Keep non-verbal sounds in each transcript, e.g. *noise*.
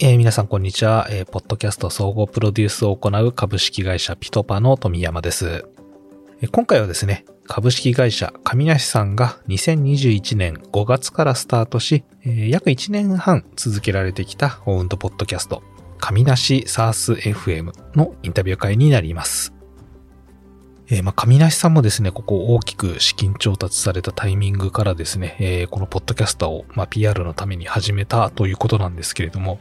えー皆さんこんにちは、えーポッドキャスト総合プロデュースを行う株式会社ピトパの富山です。えー今回はですね、株式会社上梨さんが2021年5月からスタートし、えー約1年半続けられてきたオウンドポッドキャスト、上梨サース FM のインタビュー会になります。えーまあ、上梨さんもですね、ここ大きく資金調達されたタイミングからですね、えーこのポッドキャスターを、まあ、PR のために始めたということなんですけれども、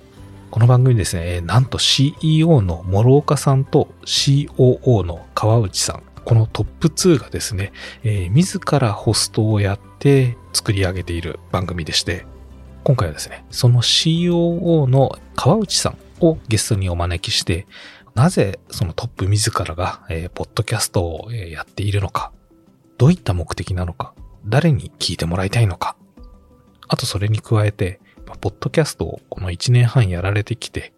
この番組ですね、なんと CEO の諸岡さんと COO の川内さん、このトップ2がですね、えー自らホストをやって作り上げている番組でして、今回はですね、その COO の川内さんをゲストにお招きして、なぜそのトップ自らが、えーポッドキャストをやっているのか、どういった目的なのか、誰に聞いてもらいたいのか、あとそれに加えて、ポッドキャストをこの1年半やられてきて、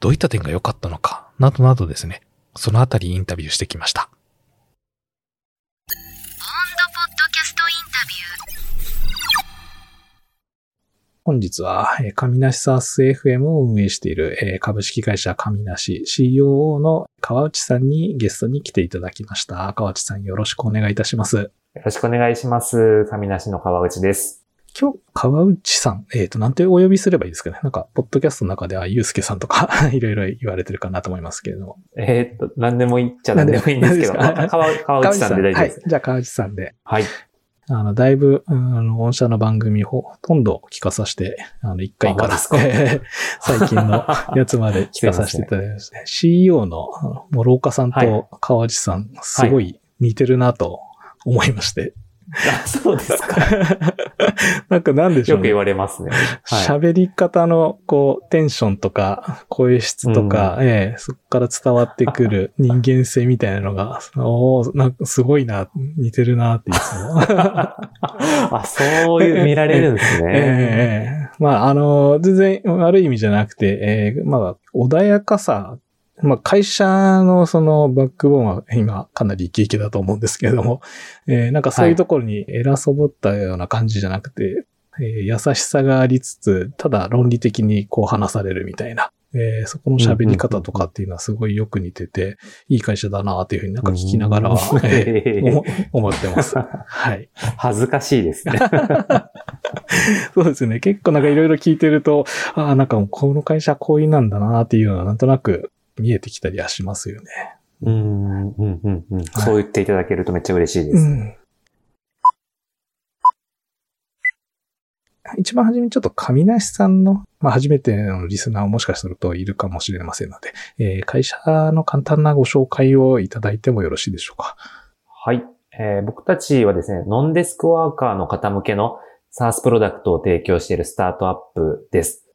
どういった点が良かったのか、などなどですね、そのあたりインタビューしてきました。ポッドキャストインタビュー。本日は、えー上梨サース FM を運営している、えー株式会社上梨 COO の川内さんにゲストに来ていただきました。川内さんよろしくお願いいたします。よろしくお願いします。上梨の川内です。今日、川内さん、えっ、と、なんてお呼びすればいいですかね？なんか、ポッドキャストの中では、ゆうすけさんとか、*laughs* いろいろ言われてるかなと思いますけれども。えーっと、何でも言っちゃ何でもいいんですけど、川川内さんで大丈夫です。はい。じゃあ、川内さんで。はい。あの、だいぶ、うんあの、御社の番組ほとんど聞かさせて、あの、1回から、*laughs* 最近のやつまで *laughs* 聞かさせていただきまして、CEO の諸岡さんはいと川内さん、すごい似てるなと思いまして。あ、そうですか。*laughs* なんかなんでしょうねよく言。われますね。はい。喋り方の、こう、テンションとか、声質とか、ええそこから伝わってくる *laughs* 人間性みたいなのが、おーなんかすごいな、似てるなっていつも。*laughs* あ、そういう見られるんですええね。ええまあ、あの、全然悪い意味じゃなくて、ええまあ、穏やかさ、まあ、会社のそのバックボーンは今かなりイケイケだと思うんですけれども、えーなんかそういうところに偉そぼったような感じじゃなくて、えー優しさがありつつ、ただ論理的にこう話されるみたいな、えーそこの喋り方とかっていうのはすごいよく似てて、いい会社だなっていうふうになんか聞きながらえー思思ってます。はい。恥ずかしいですね。*laughs* そうですね。結構なんかいろいろ聞いてると、ああ、なんかもうこの会社こういうなんだなっていうのはなんとなく見えてきたりはしますよね。うん、うん、うん、うん。そう言っていただけるとめっちゃ嬉しいです。ん。一番初めにちょっと上梨さんの、まあ初めてのリスナーもしかするといるかもしれませんので、えー会社の簡単なご紹介をいただいてもよろしいでしょうか。はい。えー僕たちはですね、ノンデスクワーカーの方向けの SaaS プロダクトを提供しているスタートアップです。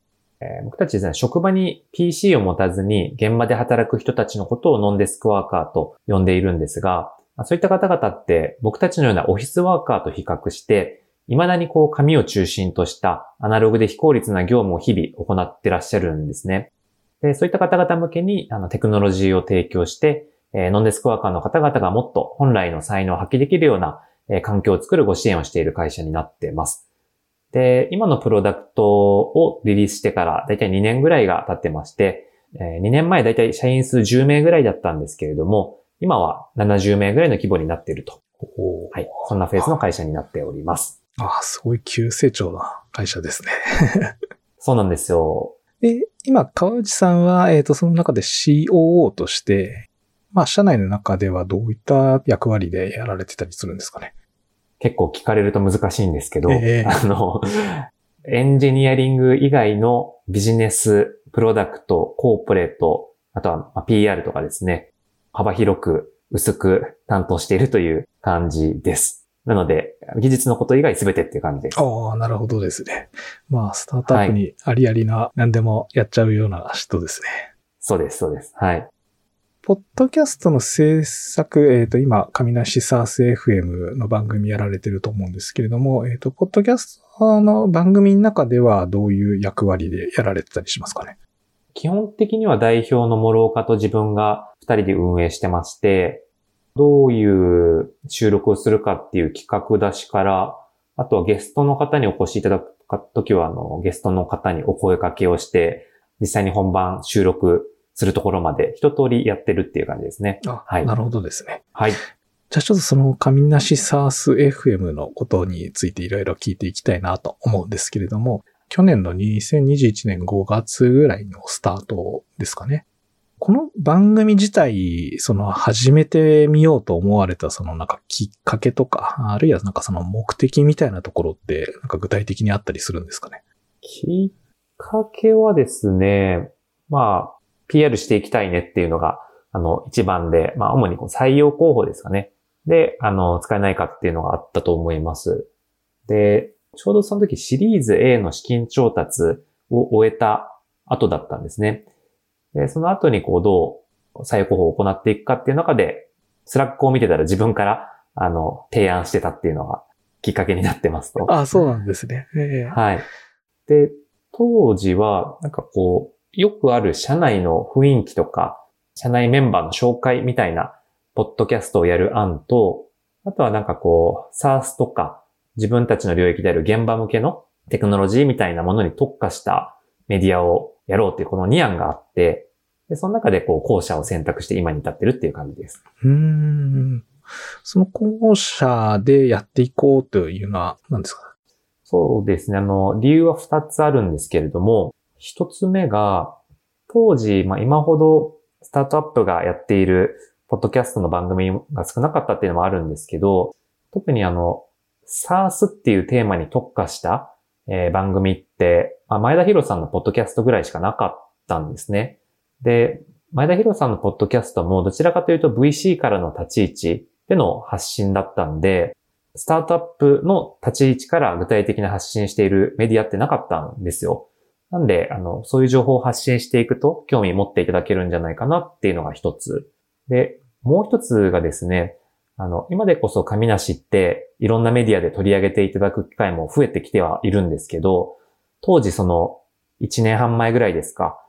えー僕たちですね、職場に PC を持たずに現場で働く人たちのことをノンデスクワーカーと呼んでいるんですが、そういった方々って僕たちのようなオフィスワーカーと比較して、未だにこう紙を中心としたアナログで非効率な業務を日々行ってらっしゃるんですね。でそういった方々向けにあのテクノロジーを提供して、えーノンデスクワーカーの方々がもっと本来の才能を発揮できるような、えー環境を作るご支援をしている会社になっています。で、今のプロダクトをリリースしてからだいたい2年ぐらいが経ってまして、え2年前だいたい社員数10名ぐらいだったんですけれども、今は70名ぐらいの規模になっていると。はい。そんなフェーズの会社になっております。ああ、すごい急成長な会社ですね。*laughs* そうなんですよ。で、今、川内さんは、えっ、と、その中で COO として、まあ、社内の中ではどういった役割でやられてたりするんですかね？結構聞かれると難しいんですけど、ええあの、エンジニアリング以外のビジネス、プロダクト、コーポレート、あとはまあ PR とかですね、幅広く薄く担当しているという感じです。なので、技術のこと以外全てっていう感じです。ああ、なるほどですね。まあ、スタートアップにありありな、何でもやっちゃうような人ですね。そうです、そうです。はい。ポッドキャストの制作、えっ、と、今、上梨サース FM の番組やられてると思うんですけれども、えっ、と、ポッドキャストの番組の中ではどういう役割でやられてたりしますかね？基本的には代表の諸岡と自分が二人で運営してまして、どういう収録をするかっていう企画出しから、あとはゲストの方にお越しいただくときは、あの、ゲストの方にお声掛けをして、実際に本番収録するところまで一通りやってるっていう感じですね。あ、はいなるほどですね。はい。じゃあちょっとその神梨サース FM のことについていろいろ聞いていきたいなと思うんですけれども、去年の2021年5月ぐらいのスタートですかね。この番組自体、その始めてみようと思われたそのなんかきっかけとか、あるいはなんかその目的みたいなところってなんか具体的にあったりするんですかね？きっかけはですね、まあ、PR していきたいねっていうのが、あの、一番で、まあ、主にこう採用広報ですかね。で、あの、使えないかっていうのがあったと思います。で、ちょうどその時シリーズ A の資金調達を終えた後だったんですね。で、その後にこう、どう採用広報を行っていくかっていう中で、 Slack を見てたら自分から、あの、提案してたっていうのがきっかけになってますと。あそうなんですね。ええはい。で、当時は、なんかこう、よくある社内の雰囲気とか、社内メンバーの紹介みたいな、ポッドキャストをやる案と、あとはなんかこう、SARS とか、自分たちの領域である現場向けのテクノロジーみたいなものに特化したメディアをやろうっていうこの2案があって、で、その中でこう、後者を選択して今に至ってるっていう感じです。うーん。その後者でやっていこうというのは何ですか？そうですね。あの、理由は2つあるんですけれども、1つ目が、当時、まあ今ほどスタートアップがやっているポッドキャストの番組が少なかったっていうのもあるんですけど、特にあの、SARS っていうテーマに特化した、えー番組って、まあ、前田博さんのポッドキャストぐらいしかなかったんですね。で、前田博さんのポッドキャストもどちらかというと VC からの立ち位置での発信だったんで、スタートアップの立ち位置から具体的な発信しているメディアってなかったんですよ。なんで、あの、そういう情報を発信していくと興味持っていただけるんじゃないかなっていうのが一つ。で、もう一つがですね、あの、今でこそ神梨っていろんなメディアで取り上げていただく機会も増えてきてはいるんですけど、当時その1年半前ぐらいですか。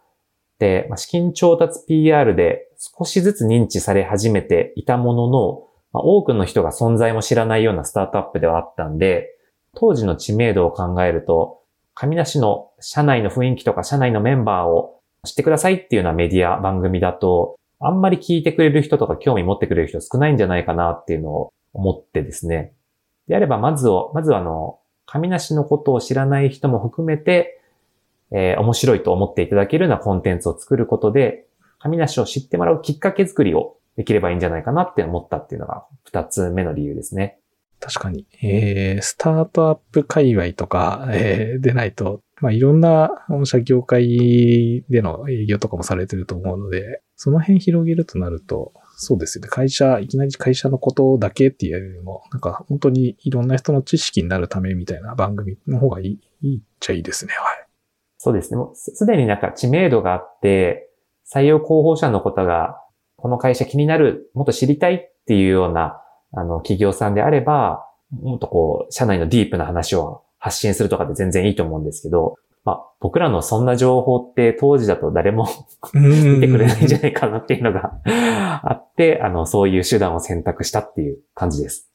で、ま資金調達 PR で少しずつ認知され始めていたものの、ま多くの人が存在も知らないようなスタートアップではあったんで、当時の知名度を考えると、神梨の社内の雰囲気とか社内のメンバーを知ってくださいっていうようなメディア番組だと、あんまり聞いてくれる人とか興味持ってくれる人少ないんじゃないかなっていうのを思ってですね。であれば、まずを、まずはあの、神梨のことを知らない人も含めて、えー面白いと思っていただけるようなコンテンツを作ることで、神梨を知ってもらうきっかけ作りをできればいいんじゃないかなって思ったっていうのが二つ目の理由ですね。確かに。えー、スタートアップ界隈とか、えー、でないと、まあ、いろんな御社業界での営業とかもされてると思うので、その辺広げるとなると、そうですよね。会社、いきなり会社のことだけっていうよりも、なんか本当にいろんな人の知識になるためみたいな番組の方がいい、いいっちゃいいですね。はい。そうですね。もうすでになんか知名度があって、採用候補者の方が、この会社気になる、もっと知りたいっていうような、あの、企業さんであれば、もっとこう、社内のディープな話を発信するとかで全然いいと思うんですけど、まあ、僕らのそんな情報って当時だと誰も *laughs* 見てくれないんじゃないかなっていうのが *laughs* あって、あの、そういう手段を選択したっていう感じです。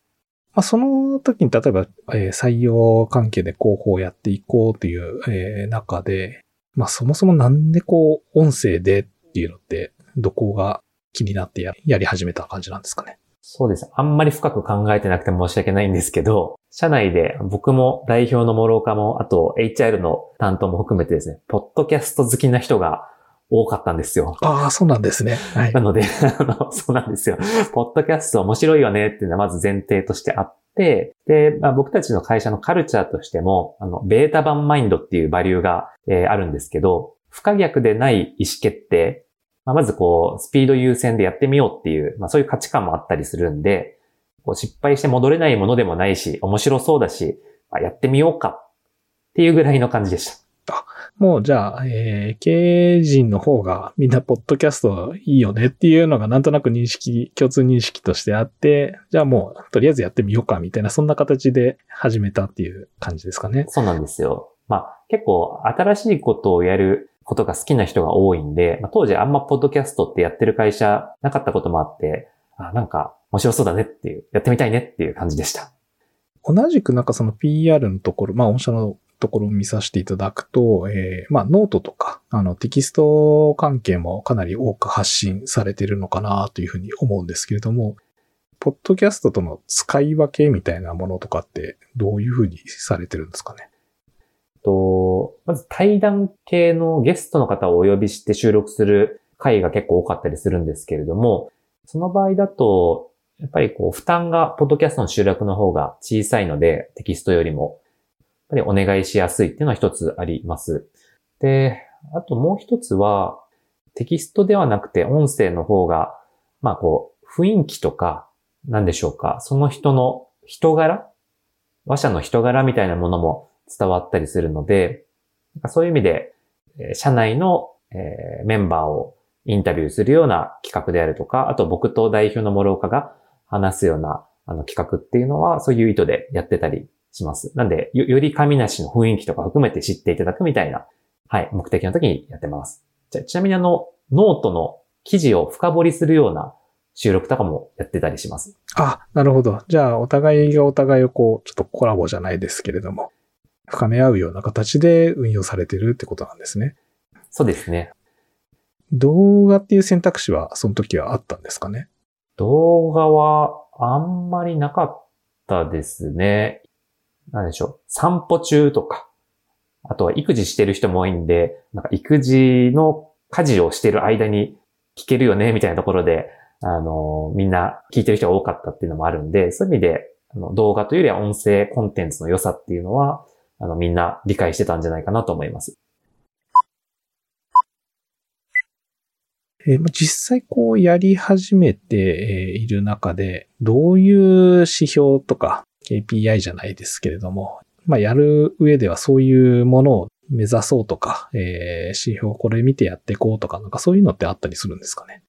まあ、その時に例えば、えー採用関係で広報をやっていこうという、えー中で、まあそもそもなんでこう、音声でっていうのって、どこが気になってやり始めた感じなんですかね？そうです。あんまり深く考えてなくて申し訳ないんですけど、社内で僕も代表の諸岡も、あと HR の担当も含めてですね、ポッドキャスト好きな人が多かったんですよ。ああ、そうなんですね。はいな。ので、*laughs* あの、そうなんですよ。ポッドキャスト面白いよねっていうのはまず前提としてあって、で、まあ、僕たちの会社のカルチャーとしても、あの、ベータ版マインドっていうバリューが、えーあるんですけど、不可逆でない意思決定、まあ、まずこう、スピード優先でやってみようっていう、まあ、そういう価値観もあったりするんで、こう失敗して戻れないものでもないし、面白そうだし、まあやってみようかっていうぐらいの感じでした。もうじゃあ、えー経営陣の方がみんなポッドキャストいいよねっていうのがなんとなく認識、共通認識としてあって、じゃあもうとりあえずやってみようかみたいな、そんな形で始めたっていう感じですかね。そうなんですよ。まあ結構新しいことをやることが好きな人が多いんで、まあ、当時あんまポッドキャストってやってる会社なかったこともあって、あ、なんか面白そうだねっていう、やってみたいねっていう感じでした。同じくなんかその PR のところ、まあ御社のところを見させていただくと、えー、まあ、ノートとか、あの、テキスト関係もかなり多く発信されてるのかなというふうに思うんですけれども、ポッドキャストとの使い分けみたいなものとかってどういうふうにされてるんですかね？と、まず対談系のゲストの方をお呼びして収録する回が結構多かったりするんですけれども、その場合だと、やっぱりこう、負担が、ポッドキャストの収録の方が小さいので、テキストよりも、やっぱりお願いしやすいっていうのは一つあります。で、あともう一つは、テキストではなくて音声の方が、まあこう、雰囲気とか、なんでしょうか、その人の人柄話者の人柄みたいなものも伝わったりするので、そういう意味で、社内のメンバーをインタビューするような企画であるとか、あと僕と代表の諸岡が話すようなあの企画っていうのは、そういう意図でやってたりします。なんで、より神梨の雰囲気とか含めて知っていただくみたいな、はい、目的の時にやってます。じゃちなみにあの、ノートの記事を深掘りするような収録とかもやってたりします。あ、なるほど。じゃあ、お互いがお互いをこう、ちょっとコラボじゃないですけれども、深め合うような形で運用されてるってことなんですね。そうですね。動画っていう選択肢はその時はあったんですかね？動画はあんまりなかったですね。なんでしょう。散歩中とか、あとは育児してる人も多いんで、なんか育児の家事をしてる間に聞けるよね、みたいなところで、あの、みんな聞いてる人が多かったっていうのもあるんで、そういう意味で、あの動画というよりは音声コンテンツの良さっていうのは、あの、みんな理解してたんじゃないかなと思います。えー、実際こうやり始めている中で、どういう指標とか KPI じゃないですけれども、まあやる上ではそういうものを目指そうとか、えー、指標これ見てやっていこうとか、なんかそういうのってあったりするんですかね？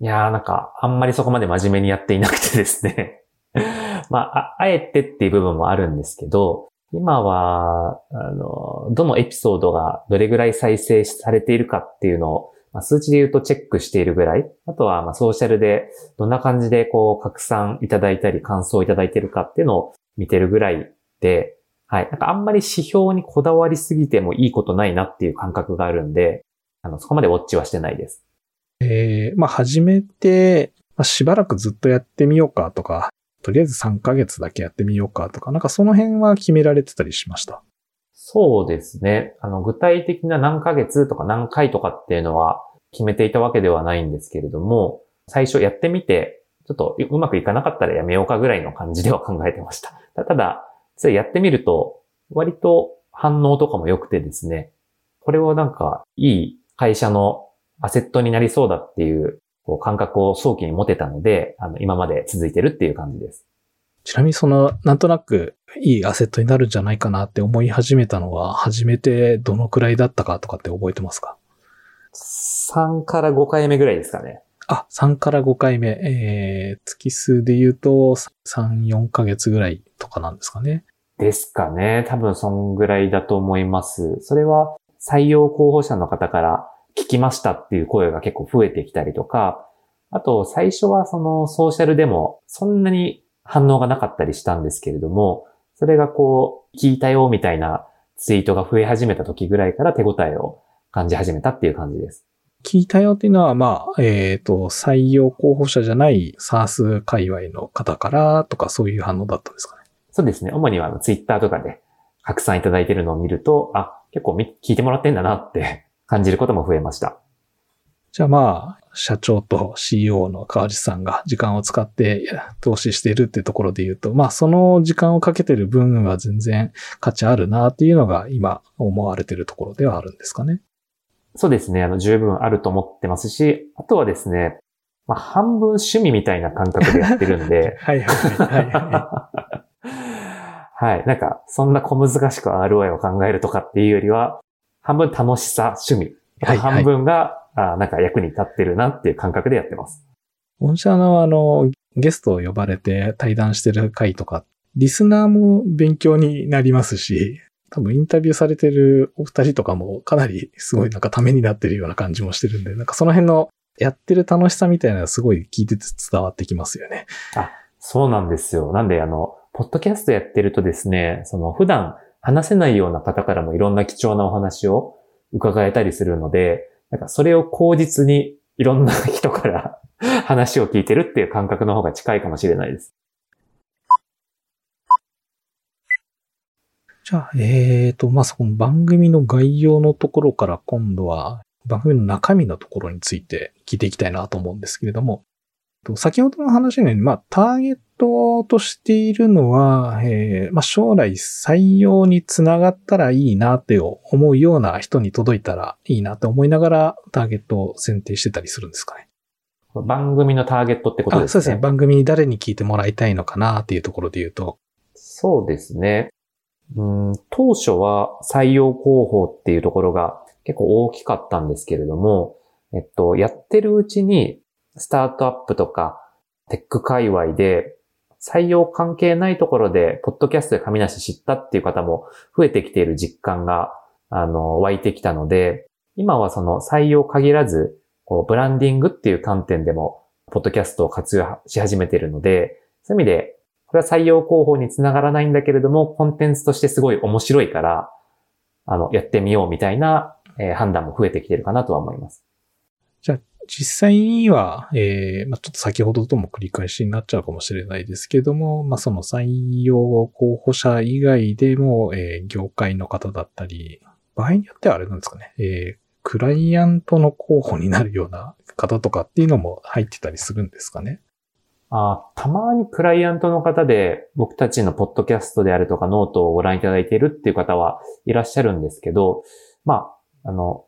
いやーなんか、あんまりそこまで真面目にやっていなくてですね *laughs* まあ、あ、あえてっていう部分もあるんですけど、今は、あの、どのエピソードがどれぐらい再生されているかっていうのを、まあ、数値で言うとチェックしているぐらい、あとは、まあ、ソーシャルでどんな感じでこう、拡散いただいたり、感想いただいているかっていうのを見てるぐらいで、はい。なんかあんまり指標にこだわりすぎてもいいことないなっていう感覚があるんで、あの、そこまでウォッチはしてないです。ええー、まあ、始めて、まあ、しばらくずっとやってみようかとか、とりあえず3ヶ月だけやってみようかとか、なんかその辺は決められてたりしました？そうですね。あの、具体的な何ヶ月とか何回とかっていうのは決めていたわけではないんですけれども、最初やってみて、ちょっとうまくいかなかったらやめようかぐらいの感じでは考えてました。ただ、それやってみると、割と反応とかも良くてですね、これはなんかいい会社のアセットになりそうだっていうこう感覚を早期に持てたので、あの、今まで続いてるっていう感じです。ちなみにその、なんとなくいいアセットになるんじゃないかなって思い始めたのは、初めてどのくらいだったかとかって覚えてますか ?3 から5回目ぐらいですかね。あ、3から5回目。えー、月数で言うと、3、4ヶ月ぐらいとかなんですかね。ですかね。多分そんぐらいだと思います。それは採用候補者の方から聞きましたっていう声が結構増えてきたりとか、あと最初はそのソーシャルでもそんなに反応がなかったりしたんですけれども、それがこう、聞いたよみたいなツイートが増え始めた時ぐらいから手応えを感じ始めたっていう感じです。聞いたよっていうのは、まあ、えっ、ー、と、採用候補者じゃない SARS 界隈の方からとかそういう反応だったんですかね。そうですね。主にはツイッターとかで拡散いただいてるのを見ると、あ、結構聞いてもらってんだなって感じることも増えました。じゃあまあ、社長と CEO の川地さんが時間を使って投資しているっていうところで言うと、まあその時間をかけてる分は全然価値あるなっていうのが今思われてるところではあるんですかね。そうですね。あの、十分あると思ってますし、あとはですね、まあ半分趣味みたいな感覚でやってるんで。*laughs* はいはいはい、はい。はい。なんか、そんな小難しく ROI を考えるとかっていうよりは、半分楽しさ、趣味。はい、半分が、あなんか役に立ってるなっていう感覚でやってます。御社のあの、ゲストを呼ばれて対談してる回とか、リスナーも勉強になりますし、多分インタビューされてるお二人とかもかなりすごいなんかためになってるような感じもしてるんで、なんかその辺のやってる楽しさみたいなのがすごい聞いてて伝わってきますよね。あ、そうなんですよ。なんであの、ポッドキャストやってるとですね、その普段話せないような方からもいろんな貴重なお話を伺えたりするので、なんかそれを口実にいろんな人から *laughs* 話を聞いてるっていう感覚の方が近いかもしれないです。じゃあ、えーと、まあ、その番組の概要のところから今度は番組の中身のところについて聞いていきたいなと思うんですけれども、先ほどの話のように、まあ、ターゲットとしているのは、えー、まあ、将来採用につながったらいいなって思うような人に届いたらいいなって思いながらターゲットを選定してたりするんですかね。番組のターゲットってことですね。そうですね。番組に誰に聞いてもらいたいのかなっていうところで言うと。そうですね。うん当初は採用広報っていうところが結構大きかったんですけれども、えっと、やってるうちにスタートアップとかテック界隈で採用関係ないところで、ポッドキャストで神梨知ったっていう方も増えてきている実感が、あの、湧いてきたので、今はその採用限らず、こう、ブランディングっていう観点でも、ポッドキャストを活用し始めているので、そういう意味で、これは採用広報につながらないんだけれども、コンテンツとしてすごい面白いから、あの、やってみようみたいな、えー、判断も増えてきてるかなとは思います。じゃあ、実際には、えー、まあ、ちょっと先ほどとも繰り返しになっちゃうかもしれないですけども、まあ、その採用候補者以外でも、えー、業界の方だったり、場合によってはあれなんですかね、えー、クライアントの候補になるような方とかっていうのも入ってたりするんですかね。あたまにクライアントの方で僕たちのポッドキャストであるとかノートをご覧いただいているっていう方はいらっしゃるんですけど、まあ、あの、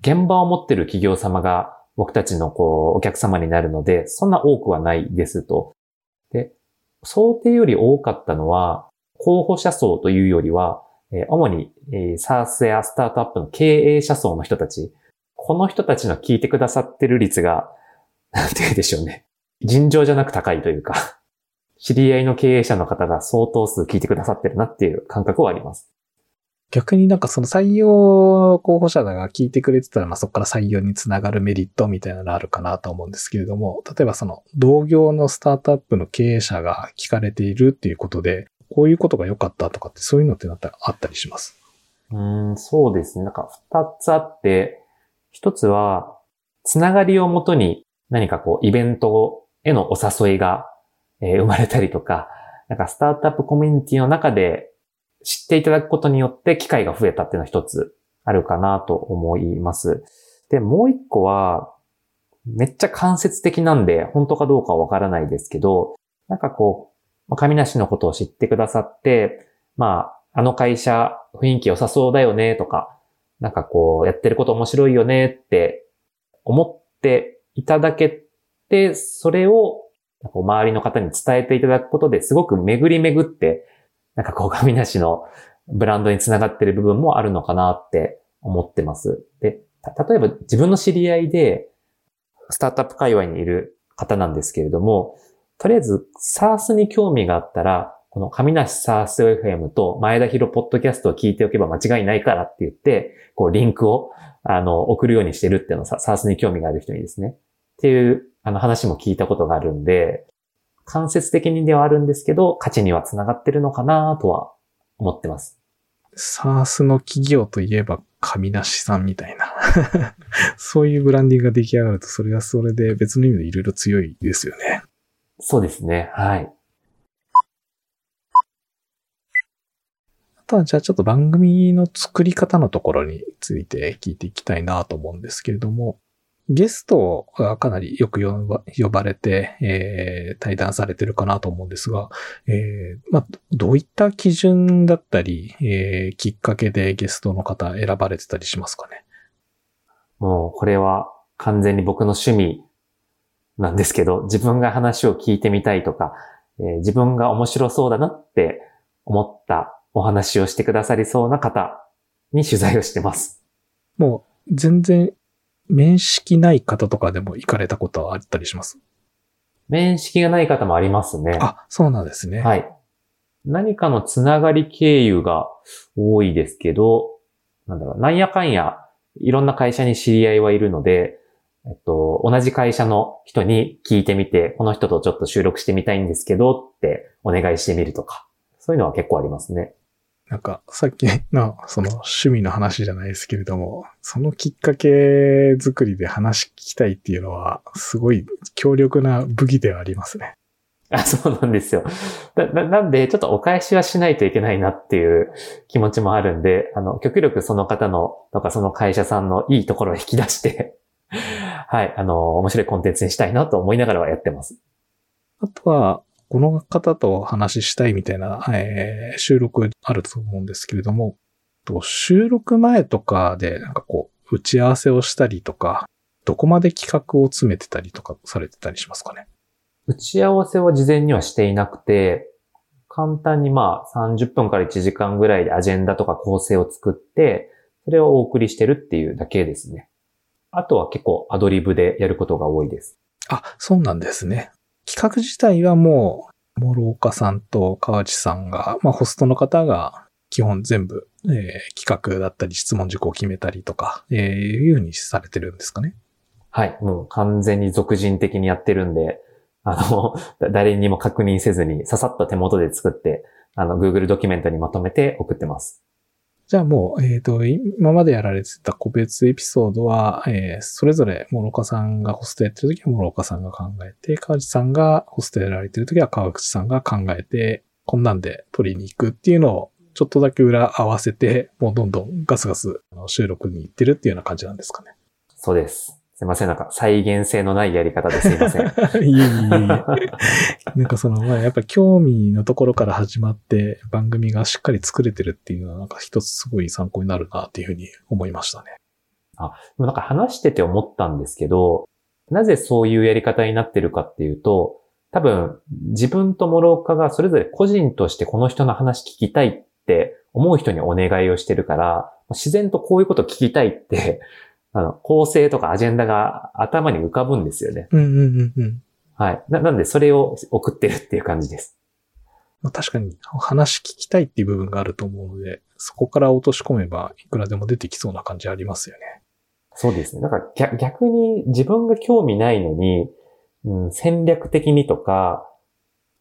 現場を持ってる企業様が僕たちのこう、お客様になるので、そんな多くはないですと。で、想定より多かったのは、候補者層というよりは、え主に、えー、SARS やスタートアップの経営者層の人たち、この人たちの聞いてくださってる率が、*laughs* なんて言うでしょうね。尋常じゃなく高いというか、知り合いの経営者の方が相当数聞いてくださってるなっていう感覚はあります。逆になんかその採用候補者が聞いてくれてたら、まあそこから採用につながるメリットみたいなのあるかなと思うんですけれども、例えばその同業のスタートアップの経営者が聞かれているっていうことで、こういうことが良かったとかってそういうのってなったらあったりします？うん、そうですね。なんか二つあって、一つは、つながりをもとに何かこうイベントへのお誘いが、え生まれたりとか、なんかスタートアップコミュニティの中で知っていただくことによって機会が増えたっていうのは一つあるかなと思います。で、もう一個は、めっちゃ間接的なんで、本当かどうかはわからないですけど、なんかこう、神梨のことを知ってくださって、まあ、あの会社雰囲気良さそうだよねとか、なんかこう、やってること面白いよねって思っていただけて、それを周りの方に伝えていただくことですごく巡り巡ってなんかこう、神梨のブランドにつながってる部分もあるのかなって思ってます。で、例えば自分の知り合いで、スタートアップ界隈にいる方なんですけれども、とりあえず SARS に興味があったら、この神梨 SARS FM と前田博ポッドキャストを聞いておけば間違いないからって言って、こうリンクをあの送るようにしてるっていうのを SARS に興味がある人にですね。っていうあの話も聞いたことがあるんで、間接的にではあるんですけど、価値には繋がってるのかなとは思ってます。サースの企業といえば神梨さんみたいな *laughs* そういうブランディングが出来上がると、それはそれで別の意味でいろいろ強いですよね。そうですね。はい。あとは、じゃあちょっと番組の作り方のところについて聞いていきたいなと思うんですけれども、ゲストがかなりよく呼ばれて、えー、対談されてるかなと思うんですが、えー、まあ、どういった基準だったり、えー、きっかけでゲストの方選ばれてたりしますかね？もう、これは完全に僕の趣味なんですけど、自分が話を聞いてみたいとか、えー、自分が面白そうだなって思ったお話をしてくださりそうな方に取材をしてます。もう、全然面識ない方とかでも行かれたことはあったりします？面識がない方もありますね。あ、そうなんですね。はい。何かのつながり経由が多いですけど、なんだろう、なんやかんや、いろんな会社に知り合いはいるので、えっと、同じ会社の人に聞いてみて、この人とちょっと収録してみたいんですけどってお願いしてみるとか、そういうのは結構ありますね。なんか、さっき *laughs* の、その趣味の話じゃないですけれども、そのきっかけ作りで話聞きたいっていうのは、すごい強力な武器ではありますね。*laughs* あ、そうなんですよ。な、ななんで、ちょっとお返しはしないといけないなっていう気持ちもあるんで、あの、極力その方の、とかその会社さんのいいところを引き出して、*laughs* はい、あの、面白いコンテンツにしたいなと思いながらはやってます。あとは、この方とお話ししたいみたいな、えー収録あると思うんですけれども、と収録前とかで、なんかこう、打ち合わせをしたりとか、どこまで企画を詰めてたりとかされてたりしますかね？打ち合わせは事前にはしていなくて、簡単にまあ30分から1時間ぐらいでアジェンダとか構成を作って、それをお送りしてるっていうだけですね。あとは結構アドリブでやることが多いです。あ、そうなんですね。企画自体はもう、諸岡さんと川内さんが、まあホストの方が基本全部、えー企画だったり質問事項を決めたりとか、えーいうふうにされてるんですかね。はい。もう完全に俗人的にやってるんで、あの、誰にも確認せずにささっと手元で作って、あの、Google ドキュメントにまとめて送ってます。じゃあもう、えっ、と、今までやられてた個別エピソードは、えーそれぞれ諸岡さんがホストやってる時は諸岡さんが考えて、川内さんがホストやられてる時は川口さんが考えて、こんなんで取りに行くっていうのを、ちょっとだけ裏合わせて、もうどんどんガスガス収録に行ってるっていうような感じなんですかね。そうです。すいません。なんか再現性のないやり方ですいません。*laughs* いえいえいえ。なんかその、まあ、やっぱり興味のところから始まって番組がしっかり作れてるっていうのはなんか一つすごい参考になるなっていうふうに思いましたね。でもなんか話してて思ったんですけど、なぜそういうやり方になってるかっていうと、多分自分と諸岡がそれぞれ個人としてこの人の話聞きたいって思う人にお願いをしてるから、自然とこういうこと聞きたいって、あの、構成とかアジェンダが頭に浮かぶんですよね。うんうんうんうん。はい。ななんでそれを送ってるっていう感じです。まあ、確かに話聞きたいっていう部分があると思うので、そこから落とし込めばいくらでも出てきそうな感じありますよね。そうですね。なんか逆逆に自分が興味ないのに、うん、戦略的にとか、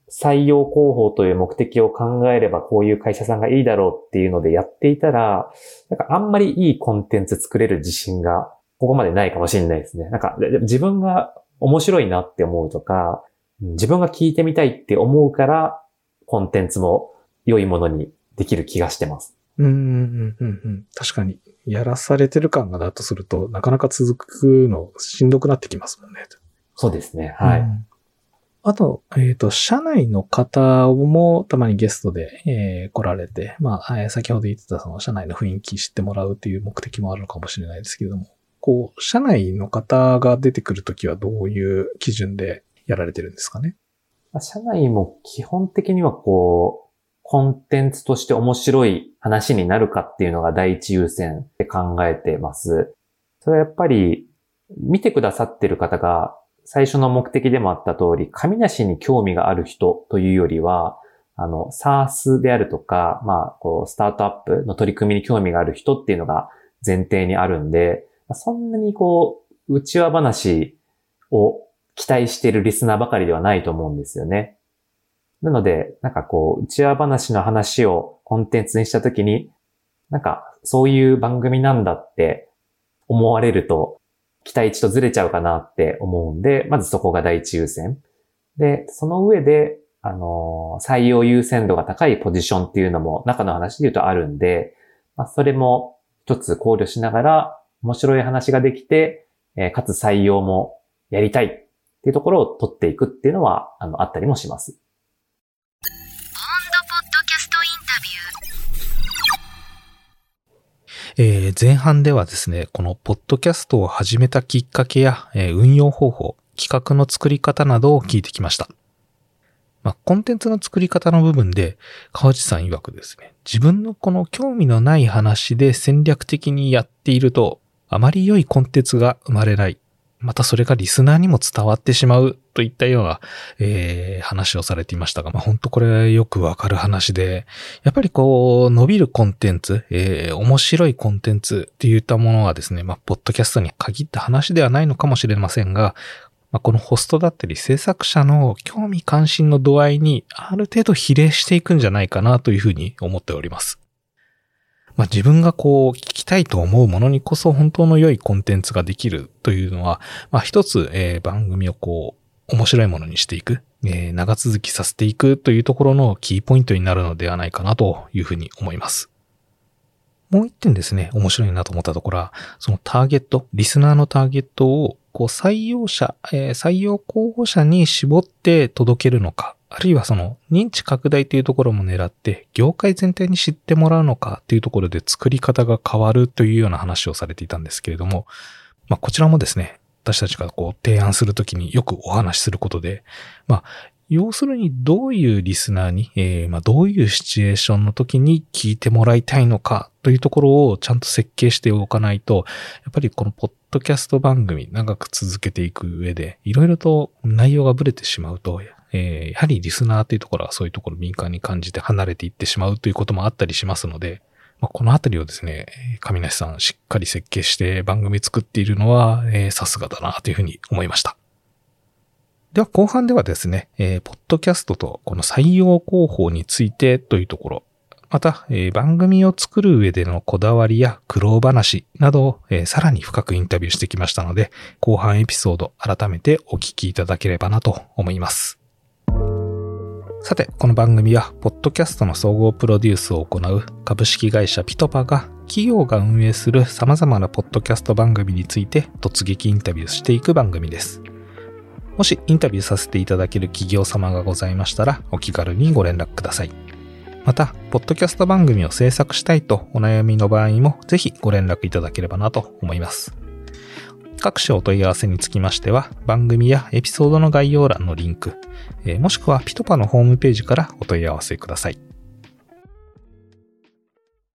採用広報という目的を考えればこういう会社さんがいいだろうっていうのでやっていたら、なんかあんまりいいコンテンツ作れる自信がここまでないかもしれないですね。なんかで自分が面白いなって思うとか、うん自分が聞いてみたいって思うから、コンテンツも良いものにできる気がしてます。うんうんうんうんうん。確かに、やらされてる感がだとすると、なかなか続くのしんどくなってきますもんね。そうですね。はい。うんあと、えっ、と、社内の方もたまにゲストで、えー来られて、まあ、えー先ほど言ってたその社内の雰囲気知ってもらうっていう目的もあるのかもしれないですけども、こう、社内の方が出てくるときはどういう基準でやられてるんですかね？社内も基本的にはこう、コンテンツとして面白い話になるかっていうのが第一優先で考えてます。それはやっぱり、見てくださってる方が最初の目的でもあった通り、紙なしに興味がある人というよりは、あの、SARS であるとか、まあ、こう、スタートアップの取り組みに興味がある人っていうのが前提にあるんで、そんなにこう、内輪話を期待しているリスナーばかりではないと思うんですよね。なので、なんかこう、内輪話の話をコンテンツにしたときに、なんか、そういう番組なんだって思われると、期待値とずれちゃうかなって思うんで、まずそこが第一優先。で、その上で、あの採用優先度が高いポジションっていうのも中の話で言うとあるんで、まあ、それも一つ考慮しながら、面白い話ができて、えーかつ採用もやりたいっていうところを取っていくっていうのは、あの、あったりもします。えー前半ではですね、このポッドキャストを始めたきっかけや、えー運用方法、企画の作り方などを聞いてきました。まあ、コンテンツの作り方の部分で、川内さん曰くですね、自分のこの興味のない話で戦略的にやっていると、あまり良いコンテンツが生まれない。またそれがリスナーにも伝わってしまうといったような、えー話をされていましたが、まあ、本当これはよくわかる話で、やっぱりこう、伸びるコンテンツ、えー面白いコンテンツっていったものはですね、まあ、ポッドキャストに限った話ではないのかもしれませんが、まあ、このホストだったり制作者の興味関心の度合いにある程度比例していくんじゃないかなというふうに思っております。まあ、自分がこう聞きたいと思うものにこそ本当の良いコンテンツができるというのは、まあ、一つ、えー番組をこう面白いものにしていく、えー長続きさせていくというところのキーポイントになるのではないかなというふうに思います。もう一点ですね、面白いなと思ったところは、そのターゲット、リスナーのターゲットを、こう採用者、えー採用候補者に絞って届けるのか、あるいはその認知拡大というところも狙って、業界全体に知ってもらうのかっていうところで作り方が変わるというような話をされていたんですけれども、まあこちらもですね、私たちがこう提案するときによくお話しすることで、まあ要するにどういうリスナーに、えーまあどういうシチュエーションの時に聞いてもらいたいのかというところをちゃんと設計しておかないと、やっぱりこのポッドキャスト番組長く続けていく上で、いろいろと内容がブレてしまうと、えーやはりリスナーというところはそういうところ敏感に感じて離れていってしまうということもあったりしますので、まあ、このあたりをですね、えー上梨さんしっかり設計して番組作っているのは、えーさすがだなというふうに思いました。では後半ではですね、えーポッドキャストとこの採用広報についてというところ、また、えー番組を作る上でのこだわりや苦労話などを、えーさらに深くインタビューしてきましたので、後半エピソード改めてお聞きいただければなと思います。さて、この番組は、ポッドキャストの総合プロデュースを行う株式会社ピトパが、企業が運営する様々なポッドキャスト番組について突撃インタビューしていく番組です。もしインタビューさせていただける企業様がございましたら、お気軽にご連絡ください。また、ポッドキャスト番組を制作したいとお悩みの場合も、ぜひご連絡いただければなと思います。各種お問い合わせにつきましては、番組やエピソードの概要欄のリンク、もしくはピトパのホームページからお問い合わせください。